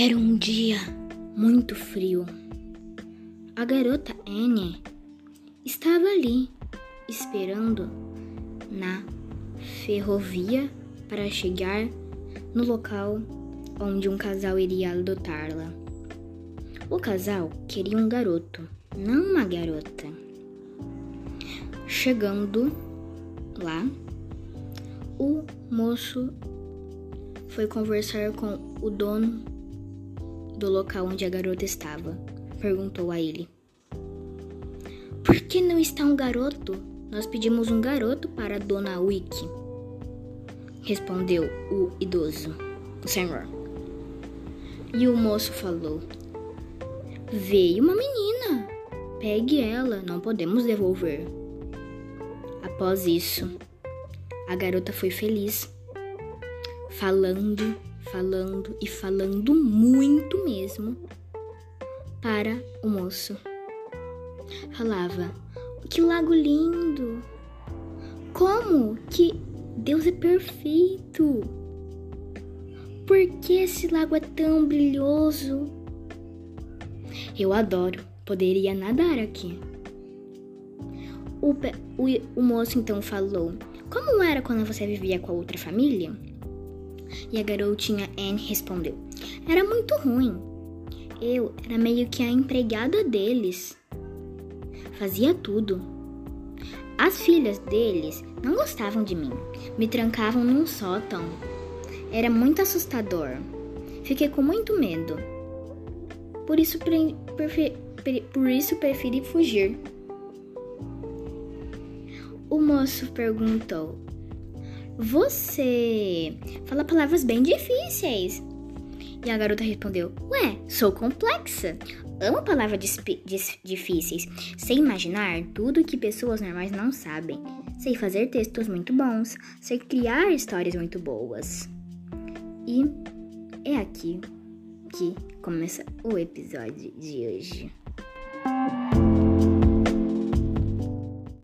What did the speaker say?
Era um dia muito frio. A garota Anne estava ali, esperando na ferrovia para chegar no local onde um casal iria adotá-la. O casal queria um garoto, não uma garota. Chegando lá, o moço foi conversar com o dono do local onde a garota estava. Perguntou a ele: Por que não está um garoto? Nós pedimos um garoto para dona Wiki. Respondeu o idoso, o senhor. E o moço falou: Veio uma menina. Pegue ela, não podemos devolver. Após isso, a garota foi feliz, falando falando e falando muito mesmo para o moço. Falava: Que lago lindo! Como que Deus é perfeito? Por que esse lago é tão brilhoso? Eu adoro, poderia nadar aqui. O, o, o moço então falou: Como era quando você vivia com a outra família? E a garotinha Anne respondeu: Era muito ruim. Eu era meio que a empregada deles. Fazia tudo. As filhas deles não gostavam de mim. Me trancavam num sótão. Era muito assustador. Fiquei com muito medo. Por isso, pre, por isso preferi fugir. O moço perguntou: você fala palavras bem difíceis. E a garota respondeu: Ué, sou complexa. Amo palavras difíceis. Sei imaginar tudo que pessoas normais não sabem. Sei fazer textos muito bons. Sei criar histórias muito boas. E é aqui que começa o episódio de hoje.